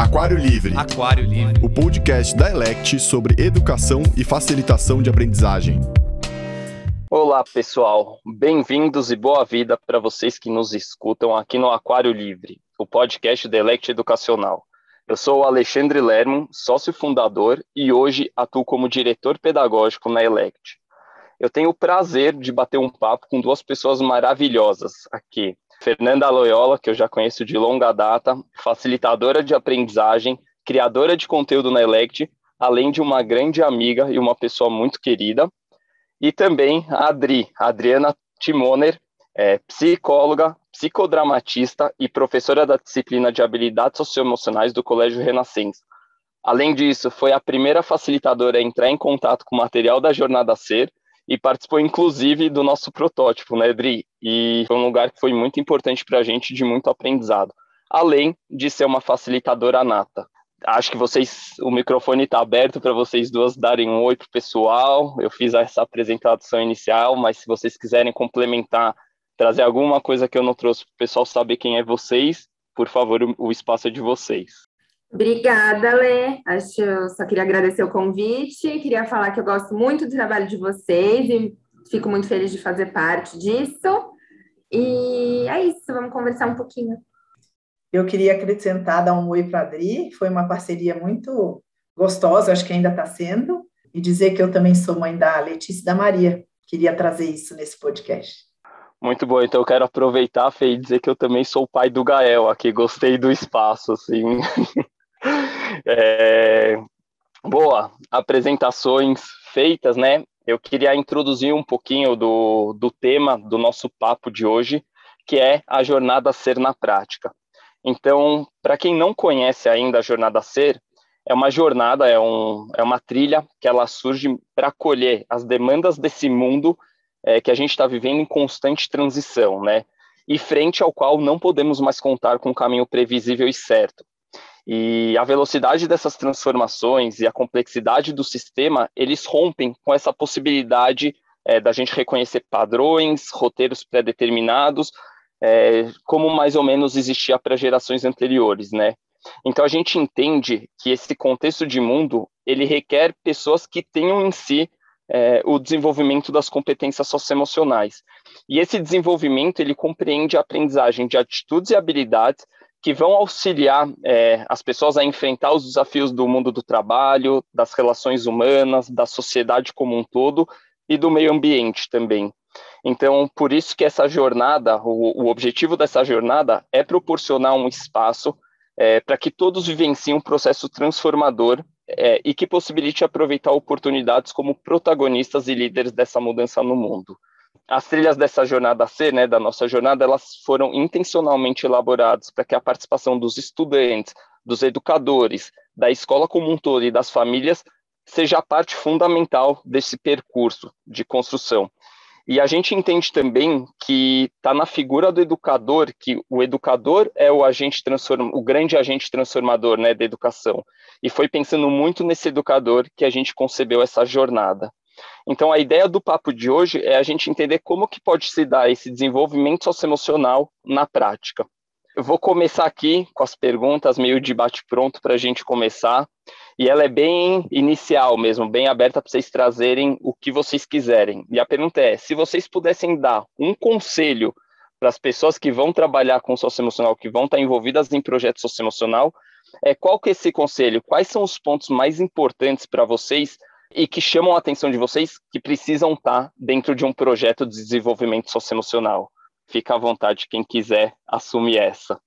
Aquário Livre. Aquário Livre. O podcast da Elect sobre educação e facilitação de aprendizagem. Olá, pessoal. Bem-vindos e boa vida para vocês que nos escutam aqui no Aquário Livre, o podcast da Elect Educacional. Eu sou o Alexandre Lerman, sócio fundador e hoje atuo como diretor pedagógico na Elect. Eu tenho o prazer de bater um papo com duas pessoas maravilhosas aqui. Fernanda Loyola, que eu já conheço de longa data, facilitadora de aprendizagem, criadora de conteúdo na Elect, além de uma grande amiga e uma pessoa muito querida. E também a Adri, Adriana Timoner, é, psicóloga, psicodramatista e professora da disciplina de habilidades socioemocionais do Colégio Renascença. Além disso, foi a primeira facilitadora a entrar em contato com o material da Jornada Ser e participou inclusive do nosso protótipo, né, Adri? E foi um lugar que foi muito importante para a gente, de muito aprendizado, além de ser uma facilitadora nata. Acho que vocês, o microfone está aberto para vocês duas darem um oi para o pessoal. Eu fiz essa apresentação inicial, mas se vocês quiserem complementar, trazer alguma coisa que eu não trouxe para o pessoal saber quem é vocês, por favor, o espaço é de vocês. Obrigada, Lê. Acho, eu só queria agradecer o convite, queria falar que eu gosto muito do trabalho de vocês e fico muito feliz de fazer parte disso. E é isso, vamos conversar um pouquinho. Eu queria acrescentar, dar um oi para a Adri, foi uma parceria muito gostosa, acho que ainda está sendo, e dizer que eu também sou mãe da Letícia e da Maria. Queria trazer isso nesse podcast. Muito bom, então eu quero aproveitar, Fê, e dizer que eu também sou o pai do Gael aqui, gostei do espaço, assim. É... Boa, apresentações feitas, né? Eu queria introduzir um pouquinho do, do tema do nosso papo de hoje, que é a jornada ser na prática. Então, para quem não conhece ainda a jornada ser, é uma jornada, é, um, é uma trilha que ela surge para acolher as demandas desse mundo é, que a gente está vivendo em constante transição, né? E frente ao qual não podemos mais contar com um caminho previsível e certo. E a velocidade dessas transformações e a complexidade do sistema, eles rompem com essa possibilidade é, da gente reconhecer padrões, roteiros pré-determinados, é, como mais ou menos existia para gerações anteriores, né? Então a gente entende que esse contexto de mundo ele requer pessoas que tenham em si é, o desenvolvimento das competências socioemocionais. E esse desenvolvimento ele compreende a aprendizagem de atitudes e habilidades que vão auxiliar é, as pessoas a enfrentar os desafios do mundo do trabalho, das relações humanas, da sociedade como um todo e do meio ambiente também. Então, por isso que essa jornada, o, o objetivo dessa jornada é proporcionar um espaço é, para que todos vivenciem um processo transformador é, e que possibilite aproveitar oportunidades como protagonistas e líderes dessa mudança no mundo as trilhas dessa jornada C, né, da nossa jornada, elas foram intencionalmente elaboradas para que a participação dos estudantes, dos educadores, da escola como um todo e das famílias seja a parte fundamental desse percurso de construção. E a gente entende também que está na figura do educador, que o educador é o agente o grande agente transformador né, da educação. E foi pensando muito nesse educador que a gente concebeu essa jornada. Então, a ideia do papo de hoje é a gente entender como que pode se dar esse desenvolvimento socioemocional na prática. Eu vou começar aqui com as perguntas, meio de bate-pronto para a gente começar. E ela é bem inicial mesmo, bem aberta para vocês trazerem o que vocês quiserem. E a pergunta é: se vocês pudessem dar um conselho para as pessoas que vão trabalhar com socioemocional, que vão estar envolvidas em projeto socioemocional, é, qual que é esse conselho? Quais são os pontos mais importantes para vocês e que chamam a atenção de vocês que precisam estar dentro de um projeto de desenvolvimento socioemocional. Fica à vontade quem quiser assumir essa.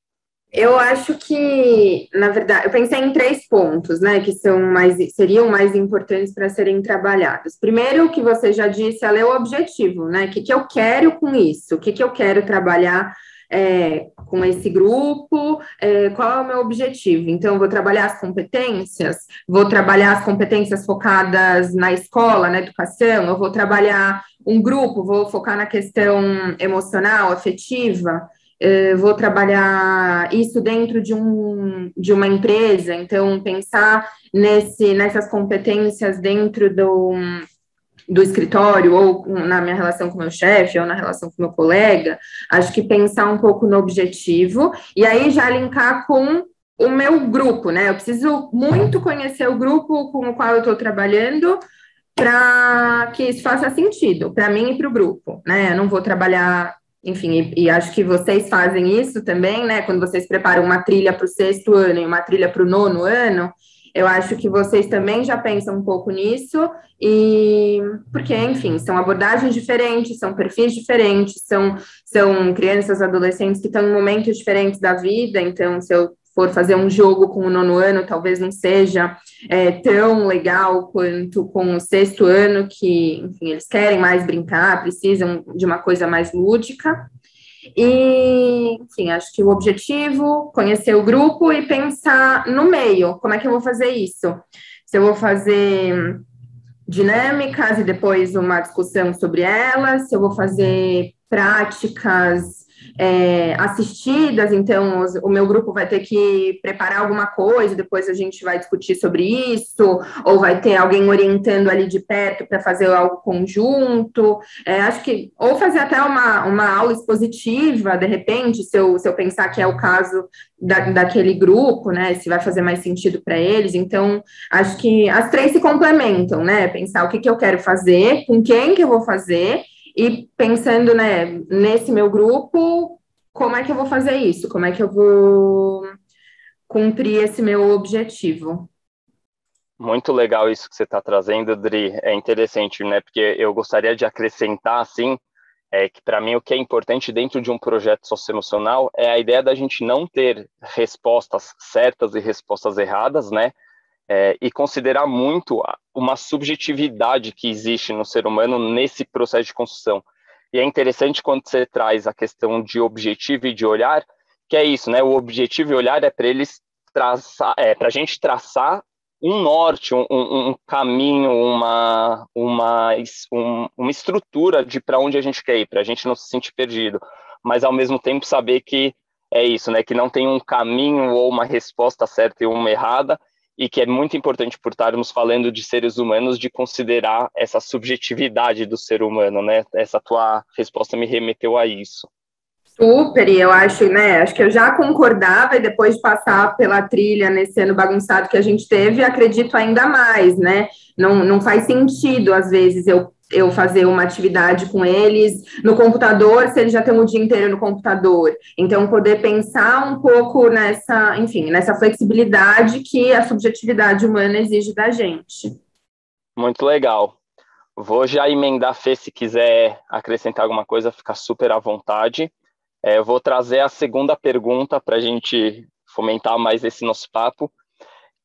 Eu acho que, na verdade, eu pensei em três pontos, né, que são mais, seriam mais importantes para serem trabalhados. Primeiro, o que você já disse, é o objetivo, né? O que, que eu quero com isso? O que, que eu quero trabalhar é, com esse grupo, é, qual é o meu objetivo? Então, vou trabalhar as competências, vou trabalhar as competências focadas na escola, na educação, eu vou trabalhar um grupo, vou focar na questão emocional, afetiva, é, vou trabalhar isso dentro de, um, de uma empresa, então pensar nesse, nessas competências dentro do, do escritório, ou na minha relação com meu chefe, ou na relação com meu colega, acho que pensar um pouco no objetivo, e aí já linkar com o meu grupo, né? Eu preciso muito conhecer o grupo com o qual eu estou trabalhando para que isso faça sentido para mim e para o grupo, né? Eu não vou trabalhar, enfim, e, e, acho que vocês fazem isso também, né? Quando vocês preparam uma trilha para o sexto ano e uma trilha para o nono ano, eu acho que vocês também já pensam um pouco nisso, e porque, enfim, são abordagens diferentes, são perfis diferentes, são, são crianças, adolescentes que estão em momentos diferentes da vida, então, se eu for fazer um jogo com o nono ano, talvez não seja é, tão legal quanto com o sexto ano, que, enfim, eles querem mais brincar, precisam de uma coisa mais lúdica. E, enfim, acho que o objetivo, conhecer o grupo e pensar no meio, como é que eu vou fazer isso? Se eu vou fazer dinâmicas e depois uma discussão sobre elas, se eu vou fazer práticas é, assistidas, então os, o meu grupo vai ter que preparar alguma coisa, depois a gente vai discutir sobre isso, ou vai ter alguém orientando ali de perto para fazer algo conjunto. É, acho que, ou fazer até uma, uma aula expositiva, de repente, se eu, se eu pensar que é o caso da, daquele grupo, né? Se vai fazer mais sentido para eles. Então, acho que as três se complementam, né? Pensar o que, que eu quero fazer, com quem que eu vou fazer e pensando, né, nesse meu grupo, como é que eu vou fazer isso? Como é que eu vou cumprir esse meu objetivo? Muito legal isso que você está trazendo, Dri. É interessante, né? Porque eu gostaria de acrescentar, assim, é que para mim o que é importante dentro de um projeto socioemocional é a ideia da gente não ter respostas certas e respostas erradas, né? É, e considerar muito uma subjetividade que existe no ser humano nesse processo de construção. E é interessante quando você traz a questão de objetivo e de olhar, que é isso, né? O objetivo e olhar é para eles traçar, é para a gente traçar um norte, um, um caminho, uma, uma, um, uma estrutura de para onde a gente quer ir, para a gente não se sentir perdido, mas ao mesmo tempo saber que é isso, né? Que não tem um caminho ou uma resposta certa e uma errada, e que é muito importante por estarmos falando de seres humanos de considerar essa subjetividade do ser humano, né? Essa tua resposta me remeteu a isso. Super, e eu acho, né? Acho que eu já concordava e depois de passar pela trilha nesse ano bagunçado que a gente teve, acredito ainda mais, né? Não, não faz sentido, às vezes, eu eu fazer uma atividade com eles no computador, se eles já estão o dia inteiro no computador. Então, poder pensar um pouco nessa, enfim, nessa flexibilidade que a subjetividade humana exige da gente. Muito legal. Vou já emendar, Fê, se quiser acrescentar alguma coisa, fica super à vontade. É, eu vou trazer a segunda pergunta para a gente fomentar mais esse nosso papo,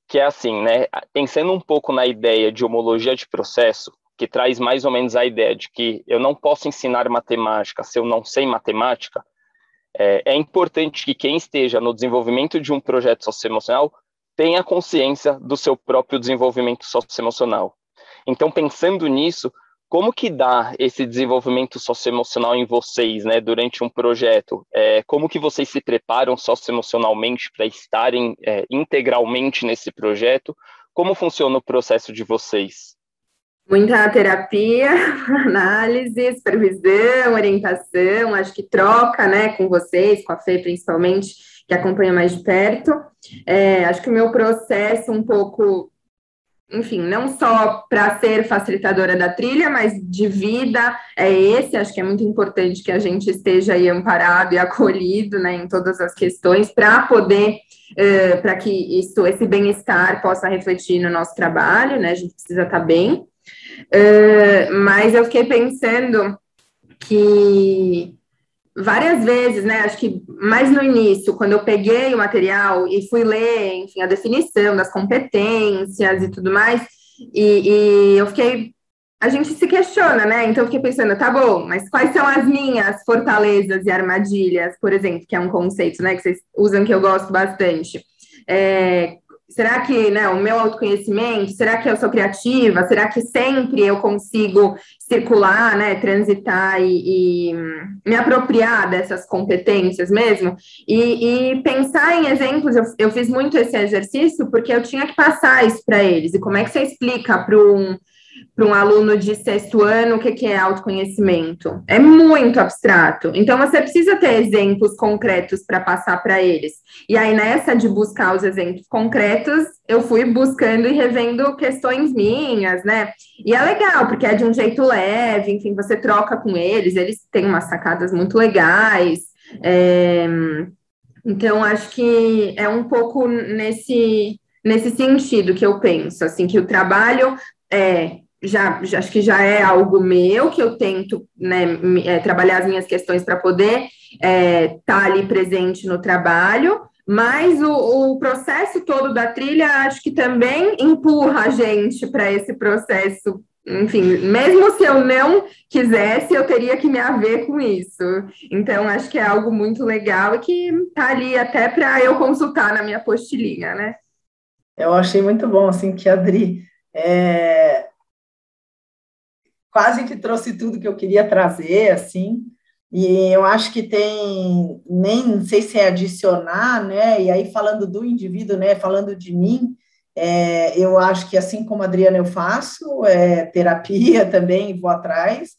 que é assim, né? Pensando um pouco na ideia de homologia de processo, que traz mais ou menos a ideia de que eu não posso ensinar matemática se eu não sei matemática, é, é importante que quem esteja no desenvolvimento de um projeto socioemocional tenha consciência do seu próprio desenvolvimento socioemocional. Então, pensando nisso, como que dá esse desenvolvimento socioemocional em vocês, né, durante um projeto? É, como que vocês se preparam socioemocionalmente para estarem é, integralmente nesse projeto? Como funciona o processo de vocês? Muita terapia, análise, supervisão, orientação, acho que troca, né, com vocês, com a Fê principalmente, que acompanha mais de perto. É, acho que o meu processo um pouco, enfim, não só para ser facilitadora da trilha, mas de vida é esse. Acho que é muito importante que a gente esteja aí amparado e acolhido, né, em todas as questões, para poder para que isso, esse bem-estar possa refletir no nosso trabalho, né? A gente precisa estar tá bem. Uh, mas eu fiquei pensando que várias vezes, né? Acho que mais no início, quando eu peguei o material e fui ler, enfim, a definição das competências e tudo mais, e, e eu fiquei. A gente se questiona, né? Então eu fiquei pensando, tá bom, mas quais são as minhas fortalezas e armadilhas, por exemplo, que é um conceito, né, que vocês usam que eu gosto bastante. É, Será que né, o meu autoconhecimento, será que eu sou criativa? Será que sempre eu consigo circular, né, transitar e, e me apropriar dessas competências mesmo? E, e pensar em exemplos, eu, eu, fiz muito esse exercício porque eu tinha que passar isso para eles. E como é que você explica para um para um aluno de sexto ano o que, que é autoconhecimento. É muito abstrato. Então, você precisa ter exemplos concretos para passar para eles. E aí, nessa de buscar os exemplos concretos, eu fui buscando e revendo questões minhas, né? E é legal, porque é de um jeito leve, enfim, você troca com eles, eles têm umas sacadas muito legais. É... Então, acho que é um pouco nesse, nesse sentido que eu penso, assim, que o trabalho é, já, já, acho que já é algo meu, que eu tento né, é, trabalhar as minhas questões para poder estar é, tá ali presente no trabalho, mas o, o, processo todo da trilha acho que também empurra a gente para esse processo. Enfim, mesmo se eu não quisesse, eu teria que me haver com isso. Então, acho que é algo muito legal e que está ali até para eu consultar na minha postilhinha, né? Eu achei muito bom, assim, que a Adri é, quase que trouxe tudo que eu queria trazer, assim, e eu acho que tem, nem sei se é adicionar, né, e aí falando do indivíduo, né, falando de mim, é, eu acho que assim como a Adriana eu faço, é, terapia também, vou atrás,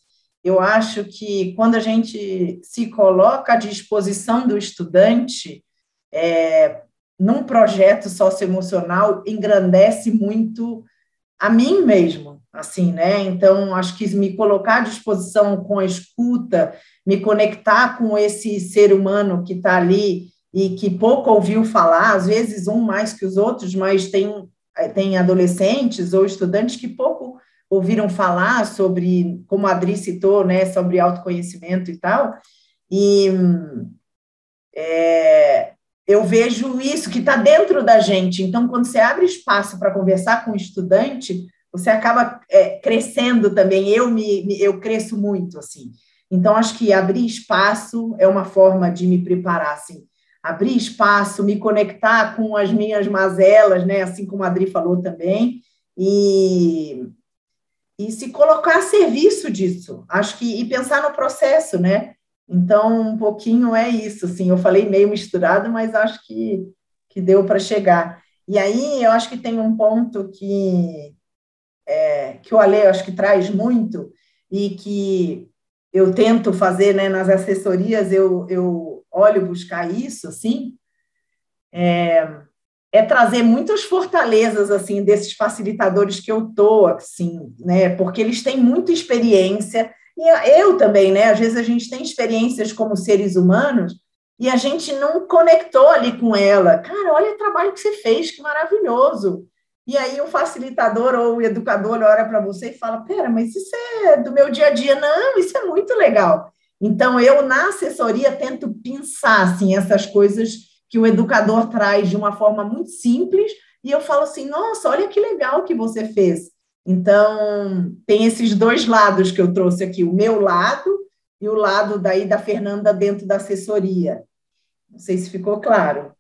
eu acho que quando a gente se coloca à disposição do estudante, é, num projeto socioemocional, engrandece muito a mim mesmo, assim, né? Então, acho que me colocar à disposição com a escuta, me conectar com esse ser humano que está ali e que pouco ouviu falar, às vezes um mais que os outros, mas tem, tem adolescentes ou estudantes que pouco ouviram falar sobre, como a Adri citou, né, sobre autoconhecimento e tal, e é, eu vejo isso que está dentro da gente. Então, quando você abre espaço para conversar com o estudante, você acaba é, crescendo também. Eu me, me, eu cresço muito assim. Então, acho que abrir espaço é uma forma de me preparar assim. Abrir espaço, me conectar com as minhas mazelas, né? Assim como a Adri falou também, e, e se colocar a serviço disso. Acho que e pensar no processo, né? Então, um pouquinho é isso, assim, eu falei meio misturado, mas acho que, que deu para chegar. E aí, eu acho que tem um ponto que, é, que o Ale, acho que traz muito, e que eu tento fazer né, nas assessorias, eu, eu olho buscar isso, assim, é, é trazer muitas fortalezas, assim, desses facilitadores que eu tô, assim, né, porque eles têm muita experiência, e eu também, né? Às vezes a gente tem experiências como seres humanos e a gente não conectou ali com ela. Cara, olha o trabalho que você fez, que maravilhoso. E aí o facilitador ou o educador olha para você e fala: Pera, mas isso é do meu dia a dia. Não, isso é muito legal. Então, eu, na assessoria, tento pensar assim, essas coisas que o educador traz de uma forma muito simples, e eu falo assim: nossa, olha que legal que você fez. Então, tem esses dois lados que eu trouxe aqui, o meu lado e o lado daí da Fernanda dentro da assessoria. Não sei se ficou claro.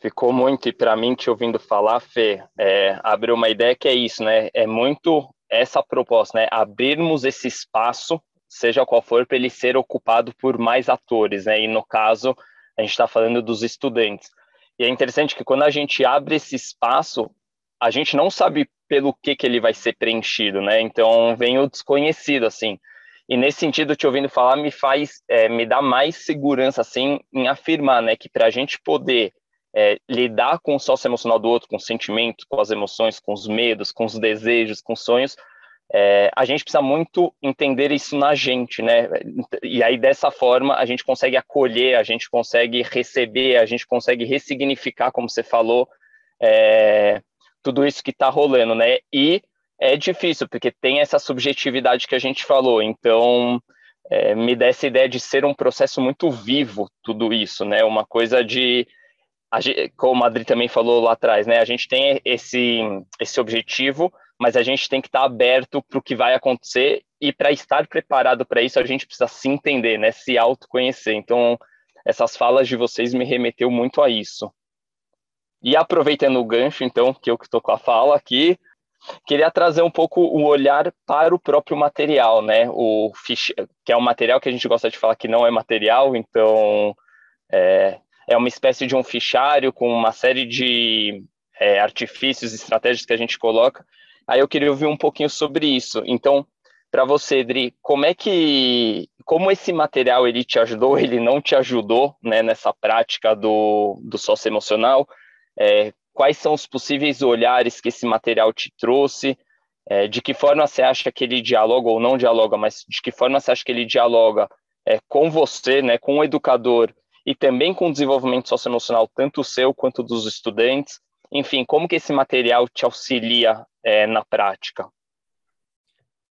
Ficou muito, e para mim, te ouvindo falar, Fê, é, abriu uma ideia que é isso, né? É muito essa proposta, né? Abrirmos esse espaço, seja qual for, para ele ser ocupado por mais atores, né? E no caso, a gente está falando dos estudantes. E é interessante que quando a gente abre esse espaço, a gente não sabe pelo que, que ele vai ser preenchido, né? Então vem o desconhecido, assim. E nesse sentido, te ouvindo falar, me faz, é, me dá mais segurança, assim, em afirmar, né, que para a gente poder é, lidar com o sócio emocional do outro, com os sentimentos, com as emoções, com os medos, com os desejos, com os sonhos, é, a gente precisa muito entender isso na gente, né? E aí, dessa forma, a gente consegue acolher, a gente consegue receber, a gente consegue ressignificar, como você falou, é, tudo isso que está rolando, né? E é difícil, porque tem essa subjetividade que a gente falou, então é, me dá essa ideia de ser um processo muito vivo, tudo isso, né? Uma coisa de, como a Adri também falou lá atrás, né? A gente tem esse, esse objetivo, mas a gente tem que estar aberto para o que vai acontecer e para estar preparado para isso, a gente precisa se entender, né? Se autoconhecer. Então, essas falas de vocês me remeteu muito a isso. E aproveitando o gancho, então, que eu estou com a fala aqui, queria trazer um pouco o olhar para o próprio material, né? O que é um material que a gente gosta de falar que não é material, então é, é uma espécie de um fichário com uma série de é, artifícios, estratégias que a gente coloca. Aí eu queria ouvir um pouquinho sobre isso. Então, para você, Dri, como é que, como esse material ele te ajudou, ele não te ajudou, né, nessa prática do, do socioemocional? É, quais são os possíveis olhares que esse material te trouxe? É, de que forma você acha que ele dialoga ou não dialoga, mas de que forma você acha que ele dialoga é, com você, né, com o educador e também com o desenvolvimento socioemocional, tanto o seu quanto dos estudantes? Enfim, como que esse material te auxilia é, na prática?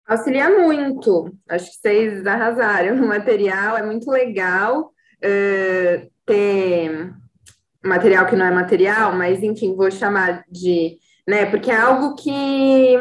Auxilia muito. Acho que vocês arrasaram no material. É muito legal uh, ter material que não é material, mas enfim, vou chamar de, né? Porque é algo que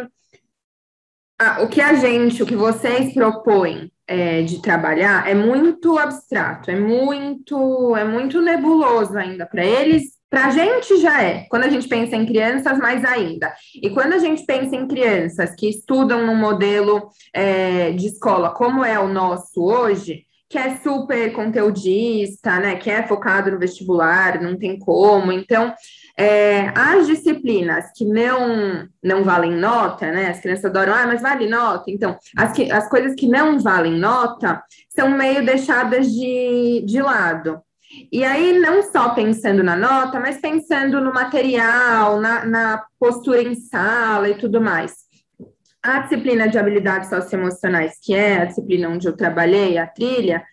o que a gente, o que vocês propõem é, de trabalhar é muito abstrato, é muito, é muito nebuloso ainda para eles para a gente já é, quando a gente pensa em crianças, mais ainda. E quando a gente pensa em crianças que estudam num modelo é, de escola como é o nosso hoje, que é super conteudista, né, que é focado no vestibular, não tem como. Então, é, as disciplinas que não não valem nota, né, as crianças adoram, ah, mas vale nota. Então, as, que, as coisas que não valem nota são meio deixadas de, de lado. E aí, não só pensando na nota, mas pensando no material, na, na postura em sala e tudo mais. A disciplina de habilidades socioemocionais, que é a disciplina onde eu trabalhei, a trilha,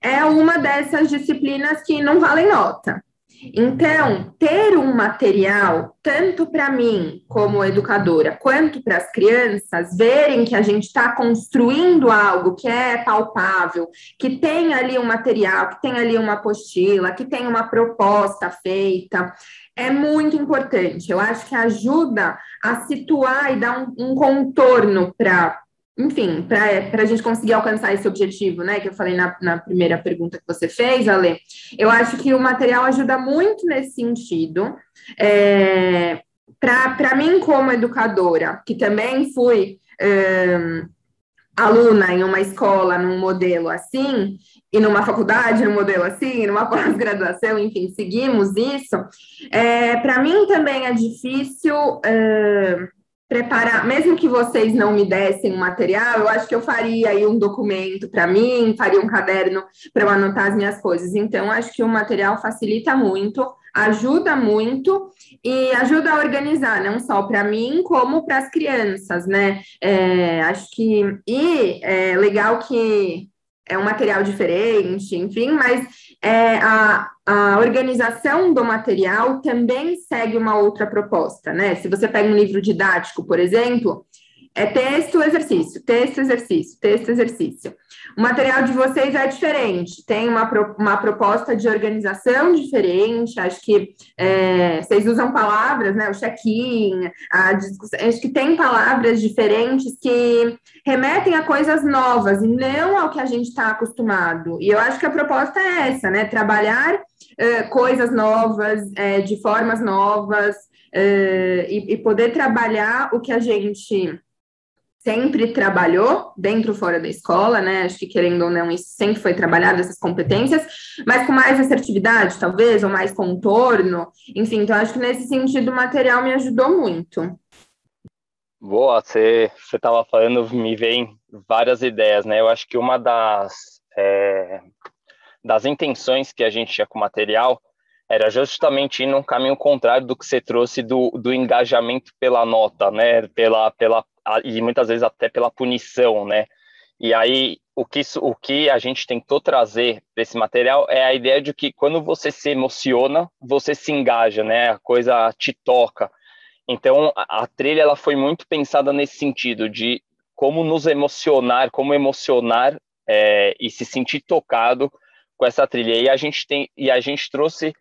é uma dessas disciplinas que não valem nota. Então, ter um material, tanto para mim como educadora, quanto para as crianças, verem que a gente está construindo algo que é palpável, que tem ali um material, que tem ali uma apostila, que tem uma proposta feita, é muito importante. Eu acho que ajuda a situar e dar um, um contorno para enfim, para a gente conseguir alcançar esse objetivo, né, que eu falei na, na primeira pergunta que você fez, Ale, eu acho que o material ajuda muito nesse sentido. É, para mim, como educadora, que também fui um, aluna em uma escola num modelo assim, e numa faculdade num modelo assim, numa pós-graduação, enfim, seguimos isso, é, para mim também é difícil. Uh, preparar, mesmo que vocês não me dessem um material, eu acho que eu faria aí um documento para mim, faria um caderno para eu anotar as minhas coisas. Então, acho que o material facilita muito, ajuda muito e ajuda a organizar, não só para mim, como para as crianças, né? É, acho que. E é legal que é um material diferente, enfim, mas é, a, a organização do material também segue uma outra proposta, né? Se você pega um livro didático, por exemplo, é texto, exercício, texto, exercício, texto, exercício. O material de vocês é diferente, tem uma, uma proposta de organização diferente, acho que é, vocês usam palavras, né? O check-in, a discussão, acho que tem palavras diferentes que remetem a coisas novas e não ao que a gente está acostumado. E eu acho que a proposta é essa, né? Trabalhar é, coisas novas, é, de formas novas, é, e, e poder trabalhar o que a gente sempre trabalhou dentro ou fora da escola, né? Acho que querendo ou não, isso sempre foi trabalhado, essas competências, mas com mais assertividade, talvez, ou mais contorno. Enfim, então acho que nesse sentido o material me ajudou muito. Boa, você estava falando, me vem várias ideias, né? Eu acho que uma das, é, das intenções que a gente tinha com o material era justamente ir num caminho contrário do que você trouxe do, do engajamento pela nota, né? Pela, pela e muitas vezes até pela punição, né? E aí o que, o que a gente tentou trazer desse material é a ideia de que quando você se emociona, você se engaja, né? A coisa te toca. Então a, a trilha ela foi muito pensada nesse sentido de como nos emocionar, como emocionar é, e se sentir tocado com essa trilha. E a gente tem e a gente trouxe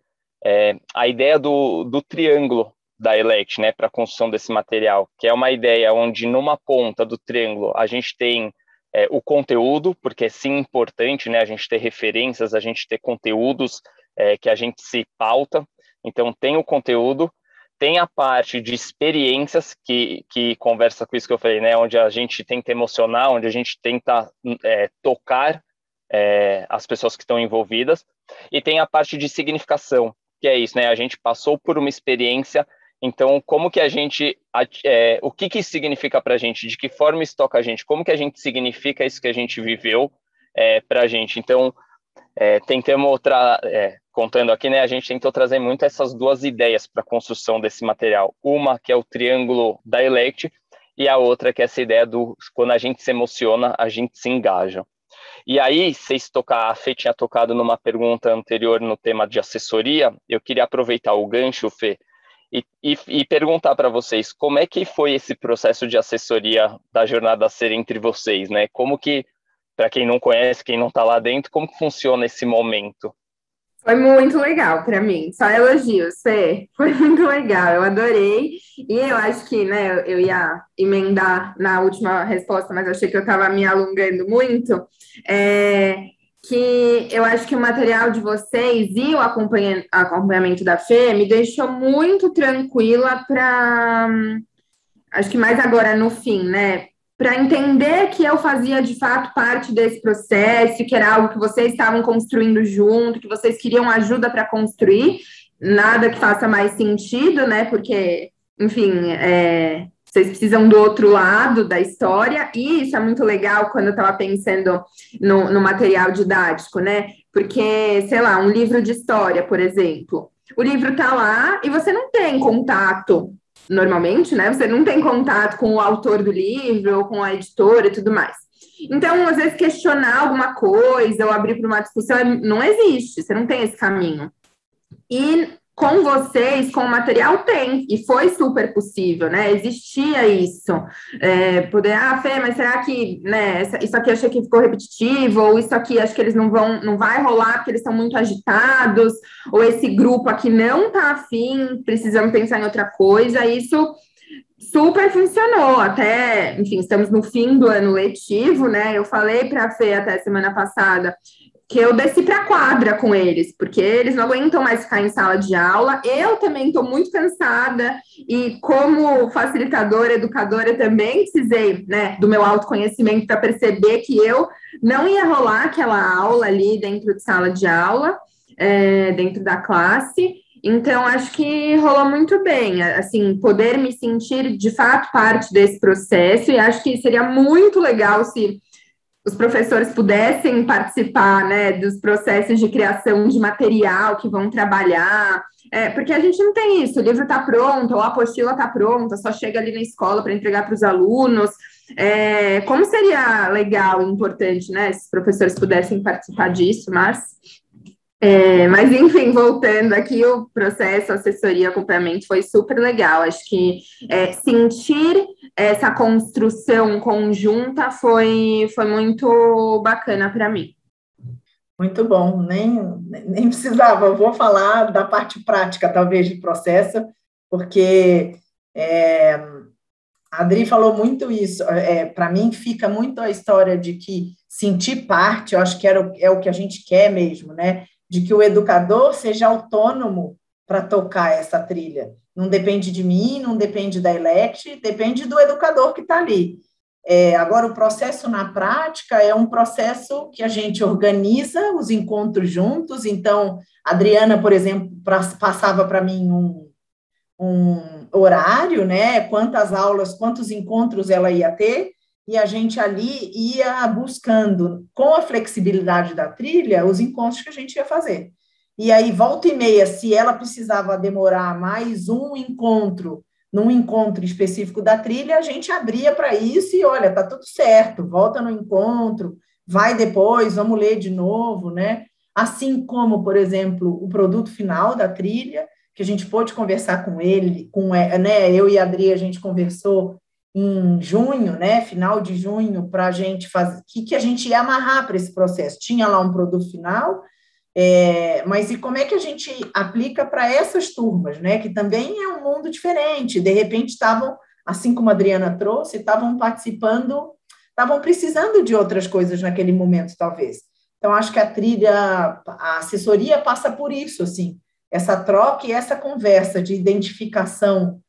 é, a ideia do, do triângulo da Elect, né, para a construção desse material, que é uma ideia onde numa ponta do triângulo a gente tem é, o conteúdo, porque é sim importante, né, a gente ter referências, a gente ter conteúdos é, que a gente se pauta. Então tem o conteúdo, tem a parte de experiências que, que conversa com isso que eu falei, né, onde a gente tenta emocionar, onde a gente tenta é, tocar é, as pessoas que estão envolvidas, e tem a parte de significação, que é isso, né, a gente passou por uma experiência Então, como que a gente, é, o que que significa para a gente? De que forma isso toca a gente? Como que a gente significa isso que a gente viveu é, para a gente? Então, é, tentamos outra, é, contando aqui, né? A gente tentou trazer muito essas duas ideias para a construção desse material. Uma que é o triângulo da Elect e a outra que é essa ideia do quando a gente se emociona, a gente se engaja. E aí, vocês tocar, a Fê tinha tocado numa pergunta anterior no tema de assessoria, eu queria aproveitar o gancho, Fê, e, e, e perguntar para vocês como é que foi esse processo de assessoria da jornada ser entre vocês, né? Como que, para quem não conhece, quem não está lá dentro, como que funciona esse momento? Foi muito legal para mim, só elogios, Fê. Foi muito legal, eu adorei. E eu acho que, né, eu ia emendar na última resposta, mas achei que eu estava me alongando muito. É, que eu acho que o material de vocês e o acompanhamento da Fê me deixou muito tranquila para. Acho que mais agora no fim, né? para entender que eu fazia de fato parte desse processo, que era algo que vocês estavam construindo junto, que vocês queriam ajuda para construir, nada que faça mais sentido, né? Porque, enfim, é, vocês precisam do outro lado da história, e isso é muito legal quando eu estava pensando no, no material didático, né? Porque, sei lá, um livro de história, por exemplo. O livro está lá e você não tem contato normalmente, né? Você não tem contato com o autor do livro ou com a editora e tudo mais. Então, às vezes, questionar alguma coisa ou abrir para uma discussão não existe, você não tem esse caminho. E com vocês, com o material, tem, e foi super possível, né? Existia isso. É, poder, ah, Fê, mas será que né, isso aqui achei que ficou repetitivo, ou isso aqui acho que eles não vão, não vai rolar porque eles estão muito agitados, ou esse grupo aqui não tá afim, precisamos pensar em outra coisa. Isso super funcionou. Até, enfim, estamos no fim do ano letivo, né? Eu falei para a Fê até semana passada que eu desci para a quadra com eles, porque eles não aguentam mais ficar em sala de aula. Eu também estou muito cansada e como facilitadora, educadora, também precisei, né, do meu autoconhecimento para perceber que eu não ia rolar aquela aula ali dentro de sala de aula, é, dentro da classe. Então, acho que rolou muito bem, assim, poder me sentir de fato parte desse processo, e acho que seria muito legal se os professores pudessem participar né, dos processos de criação de material que vão trabalhar, é, porque a gente não tem isso, o livro está pronto, ou a apostila está pronta, só chega ali na escola para entregar para os alunos. É, como seria legal e importante né, se os professores pudessem participar disso, mas é, mas, enfim, voltando aqui, o processo, assessoria, acompanhamento foi super legal. Acho que é, sentir essa construção conjunta foi, foi muito bacana para mim. Muito bom, nem, nem precisava. Vou falar da parte prática, talvez, de processo, porque é, a Adri falou muito isso. É, para mim, fica muito a história de que sentir parte, eu acho que era, é o que a gente quer mesmo, né? de que o educador seja autônomo para tocar essa trilha. Não depende de mim, não depende da Elect, depende do educador que está ali. É, agora, o processo na prática é um processo que a gente organiza os encontros juntos. Então, a Adriana, por exemplo, passava para mim um, um horário, né? Quantas aulas, quantos encontros ela ia ter, e a gente ali ia buscando, com a flexibilidade da trilha, os encontros que a gente ia fazer. E aí, volta e meia, se ela precisava demorar mais um encontro, num encontro específico da trilha, a gente abria para isso e olha, tá tudo certo, volta no encontro, vai depois, vamos ler de novo, né? Assim como, por exemplo, o produto final da trilha, que a gente pôde conversar com ele, com né, eu e a Adri, a gente conversou em junho, né, final de junho, para a gente fazer, que, que a gente ia amarrar para esse processo. Tinha lá um produto final, é, mas e como é que a gente aplica para essas turmas, né, que também é um mundo diferente, de repente estavam, assim como a Adriana trouxe, estavam participando, estavam precisando de outras coisas naquele momento, talvez. Então, acho que a trilha, a assessoria passa por isso, assim, essa troca e essa conversa de identificação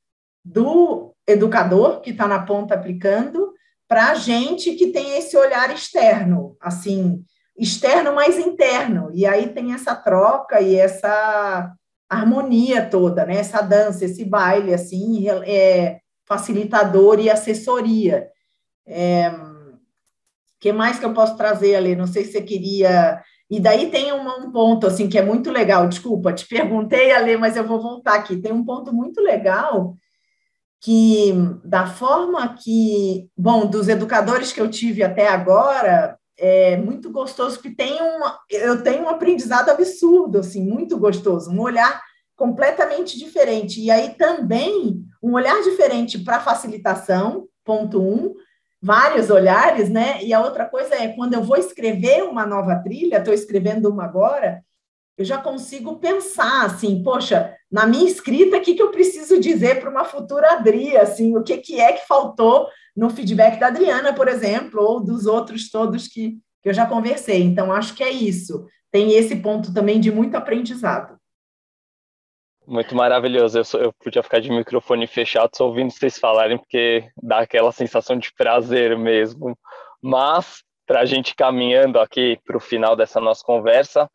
do educador que está na ponta aplicando para a gente que tem esse olhar externo, assim, externo mais interno. E aí tem essa troca e essa harmonia toda, né? Essa dança, esse baile, assim, é facilitador e assessoria. É, que mais que eu posso trazer ali? Não sei se você queria. E daí tem um, ponto assim que é muito legal. Desculpa, te perguntei, Ale, mas eu vou voltar aqui. Tem um ponto muito legal que da forma que, bom, dos educadores que eu tive até agora, é muito gostoso, porque tem uma, eu tenho um aprendizado absurdo, assim, muito gostoso, um olhar completamente diferente. E aí também um olhar diferente para facilitação, ponto um, vários olhares, né? E a outra coisa é quando eu vou escrever uma nova trilha, estou escrevendo uma agora, eu já consigo pensar assim, poxa, na minha escrita, o que, que eu preciso dizer para uma futura Adri, assim, o que, que é que faltou no feedback da Adriana, por exemplo, ou dos outros todos que, que eu já conversei. Então, acho que é isso. Tem esse ponto também de muito aprendizado. Muito maravilhoso. Eu, sou, eu podia ficar de microfone fechado só ouvindo vocês falarem, porque dá aquela sensação de prazer mesmo. Mas, para a gente caminhando aqui para o final dessa nossa conversa,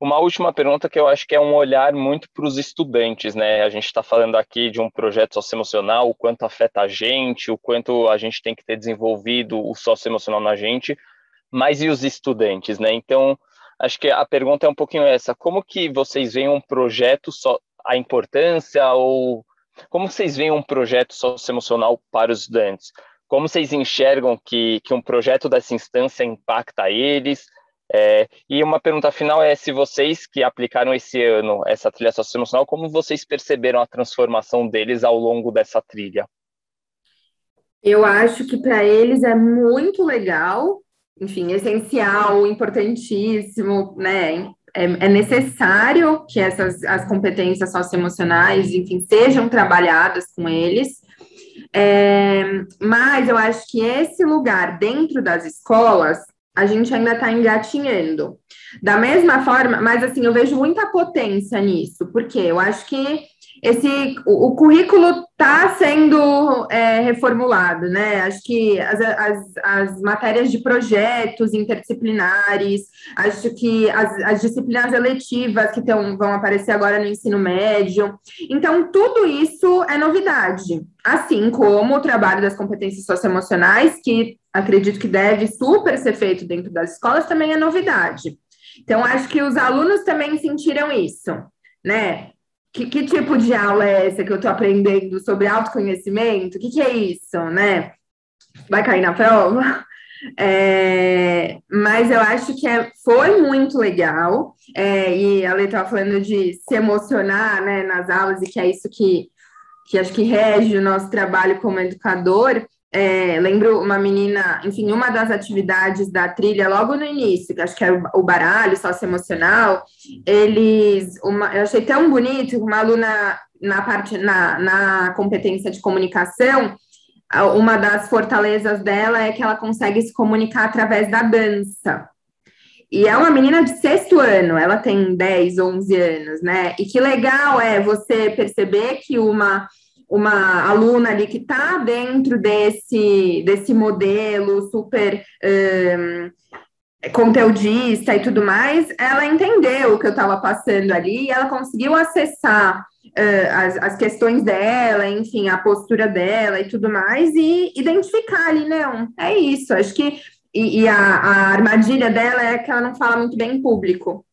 uma última pergunta que eu acho que é um olhar muito para os estudantes, né? A gente está falando aqui de um projeto socioemocional, o quanto afeta a gente, o quanto a gente tem que ter desenvolvido o socioemocional na gente, mas e os estudantes, né? Então, acho que a pergunta é um pouquinho essa: como que vocês veem um projeto, só, a importância, ou como vocês veem um projeto socioemocional para os estudantes? Como vocês enxergam que, que um projeto dessa instância impacta eles? É, e uma pergunta final é se vocês que aplicaram esse ano essa trilha socioemocional, como vocês perceberam a transformação deles ao longo dessa trilha? Eu acho que para eles é muito legal, enfim, essencial, importantíssimo, né? É, é, necessário que essas as competências socioemocionais, enfim, sejam trabalhadas com eles. É, mas eu acho que esse lugar dentro das escolas a gente ainda está engatinhando. Da mesma forma, mas assim, eu vejo muita potência nisso, porque eu acho que esse o, o currículo está sendo é, reformulado, né? Acho que as, as, as, matérias de projetos interdisciplinares, acho que as, as disciplinas eletivas que tão, vão aparecer agora no ensino médio. Então, tudo isso é novidade. Assim como o trabalho das competências socioemocionais, que acredito que deve super ser feito dentro das escolas, também é novidade. Então, acho que os alunos também sentiram isso, né? Que, que tipo de aula é essa que eu estou aprendendo sobre autoconhecimento? O que, que é isso, né? Vai cair na prova? É, mas eu acho que é, foi muito legal, é, e a Lei estava falando de se emocionar né, nas aulas, e que é isso que, que acho que rege o nosso trabalho como educador. É, lembro uma menina, enfim, uma das atividades da trilha logo no início, que acho que era o baralho socioemocional, eles, uma, eu achei tão bonito, uma aluna na parte, na, na competência de comunicação, uma das fortalezas dela é que ela consegue se comunicar através da dança. E é uma menina de sexto ano, ela tem 10, 11 anos, né? E que legal é você perceber que uma uma aluna ali que está dentro desse, desse modelo super um, conteudista e tudo mais, ela entendeu o que eu estava passando ali ela conseguiu acessar uh, as, as questões dela, enfim, a postura dela e tudo mais, e identificar ali, não, é isso, acho que e, e a, a armadilha dela é que ela não fala muito bem em público.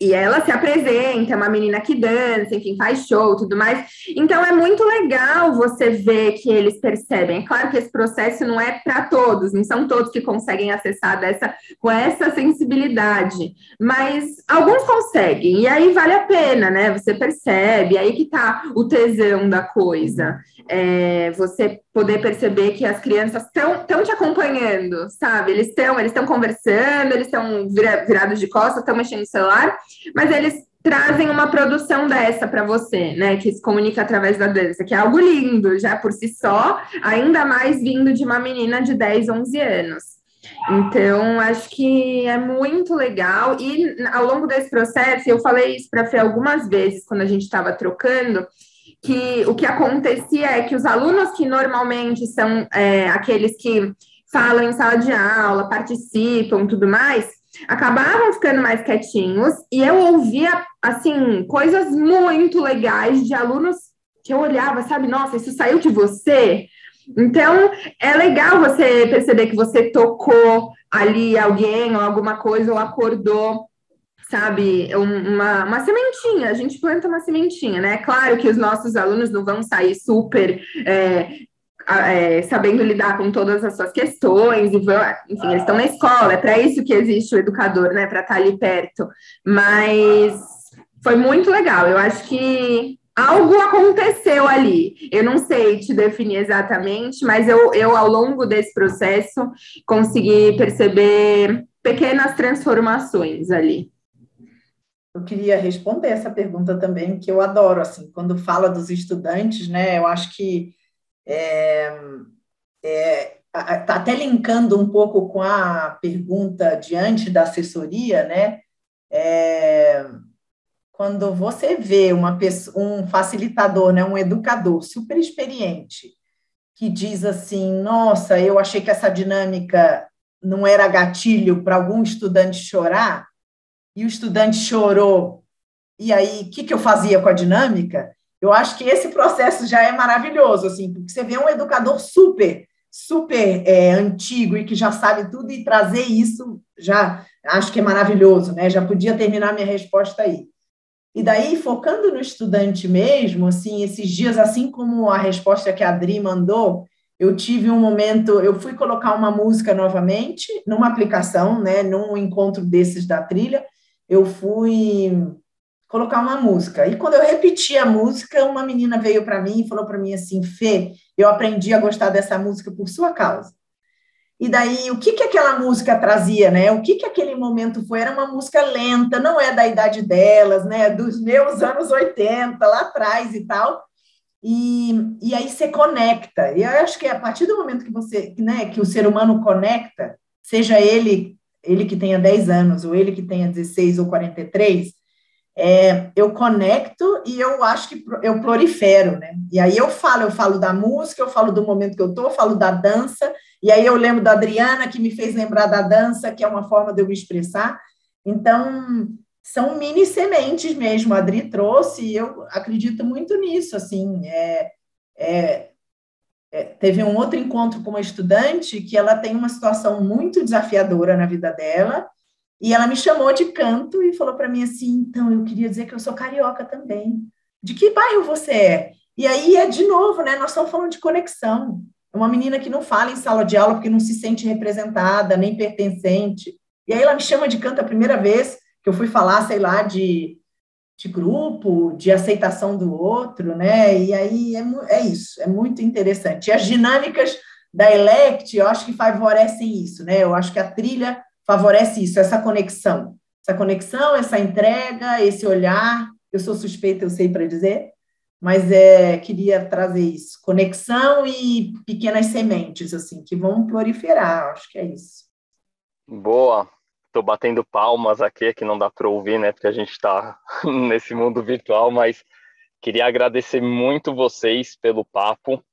E ela se apresenta, é uma menina que dança, enfim, faz show tudo mais. Então é muito legal você ver que eles percebem. É claro que esse processo não é para todos, não são todos que conseguem acessar dessa, com essa sensibilidade, mas alguns conseguem, e aí vale a pena, né? Você percebe, aí que tá o tesão da coisa. É, você poder perceber que as crianças estão te acompanhando, sabe? Eles estão eles estão conversando, eles estão vira, virados de costas, estão mexendo no celular, mas eles trazem uma produção dessa para você, né? Que se comunica através da dança, que é algo lindo já por si só, ainda mais vindo de uma menina de 10, 11 anos. Então, acho que é muito legal. E ao longo desse processo, eu falei isso para a Fê algumas vezes quando a gente estava trocando, que o que acontecia é que os alunos que normalmente são é, aqueles que falam em sala de aula, participam, tudo mais, acabavam ficando mais quietinhos e eu ouvia, assim, coisas muito legais de alunos que eu olhava, sabe, nossa, isso saiu de você? Então, é legal você perceber que você tocou ali alguém ou alguma coisa ou acordou sabe, uma, uma sementinha, a gente planta uma sementinha, né? Claro que os nossos alunos não vão sair super é, é, sabendo lidar com todas as suas questões, e vão, enfim, eles estão na escola, é para isso que existe o educador, né? Para estar tá ali perto. Mas foi muito legal, eu acho que algo aconteceu ali. Eu não sei te definir exatamente, mas eu, eu ao longo desse processo consegui perceber pequenas transformações ali eu queria responder essa pergunta também, que eu adoro, assim, quando fala dos estudantes, né, eu acho que é, é, tá até linkando um pouco com a pergunta diante da assessoria, né, é, quando você vê uma pessoa, um facilitador, né, um educador super experiente, que diz assim, nossa, eu achei que essa dinâmica não era gatilho para algum estudante chorar, e o estudante chorou, e aí o que, que eu fazia com a dinâmica? Eu acho que esse processo já é maravilhoso, assim, porque você vê um educador super, super é, antigo e que já sabe tudo e trazer isso já acho que é maravilhoso, né? Já podia terminar minha resposta aí. E daí, focando no estudante mesmo, assim, esses dias, assim como a resposta que a Adri mandou, eu tive um momento, eu fui colocar uma música novamente numa aplicação, né, num encontro desses da trilha, eu fui colocar uma música. E quando eu repeti a música, uma menina veio para mim e falou para mim assim: Fê, eu aprendi a gostar dessa música por sua causa. E daí, o que que aquela música trazia, né? O que que aquele momento foi? Era uma música lenta, não é da idade delas, né? Dos meus anos 80, lá atrás e tal. E, e aí você conecta. E eu acho que a partir do momento que você, né, que o ser humano conecta, seja ele ele que tenha 10 anos, ou ele que tenha 16 ou 43, é, eu conecto e eu acho que eu prolifero, né? E aí eu falo, eu falo da música, eu falo do momento que eu tô, eu falo da dança, e aí eu lembro da Adriana, que me fez lembrar da dança, que é uma forma de eu me expressar. Então, são mini sementes mesmo, a Adri trouxe, e eu acredito muito nisso, assim, é, é é, teve um outro encontro com uma estudante que ela tem uma situação muito desafiadora na vida dela, e ela me chamou de canto e falou para mim assim: então, eu queria dizer que eu sou carioca também. De que bairro você é? E aí é de novo, né? Nós estamos falando de conexão. Uma menina que não fala em sala de aula porque não se sente representada, nem pertencente. E aí ela me chama de canto a primeira vez que eu fui falar, sei lá, de de grupo, de aceitação do outro, né? E aí é, é isso, é muito interessante. E as dinâmicas da Elect, eu acho que favorecem isso, né? Eu acho que a trilha favorece isso, essa conexão. Essa conexão, essa entrega, esse olhar. Eu sou suspeita, eu sei para dizer, mas é, queria trazer isso. Conexão e pequenas sementes, assim, que vão proliferar, acho que é isso. Boa, Estou batendo palmas aqui, que não dá para ouvir, né? Porque a gente está nesse mundo virtual, mas queria agradecer muito vocês pelo papo.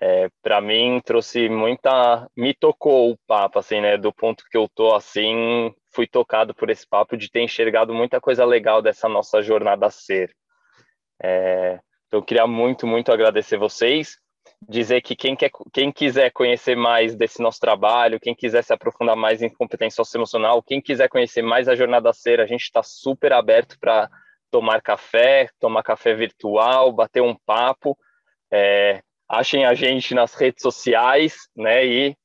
É, para mim trouxe muita, me tocou o papo, assim, né? Do ponto que eu tô, assim, fui tocado por esse papo de ter enxergado muita coisa legal dessa nossa jornada a ser. É, então, eu queria muito, muito agradecer vocês dizer que quem, quer, quem quiser conhecer mais desse nosso trabalho, quem quiser se aprofundar mais em competência socioemocional, quem quiser conhecer mais a Jornada Ser, a gente está super aberto para tomar café, tomar café virtual, bater um papo. É, achem a gente nas redes sociais, né? E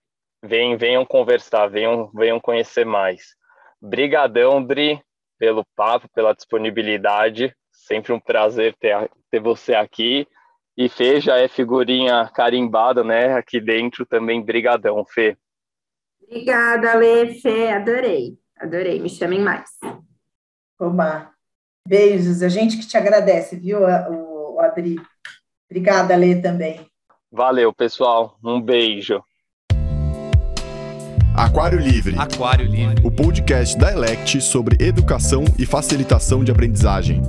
venham, venham conversar, venham, venham conhecer mais. Brigadão, Dri, pelo papo, pela disponibilidade. Sempre um prazer ter, ter você aqui. E Fê já é figurinha carimbada, né? Aqui dentro também, brigadão, Fê. Obrigada, Lê, Fê, adorei. Adorei, me chamem mais. Oba. Beijos, a gente que te agradece, viu, o, Adri? Obrigada, Lê, também. Valeu, pessoal. Um beijo. Aquário Livre. Aquário Livre. O podcast da Elect sobre educação e facilitação de aprendizagem.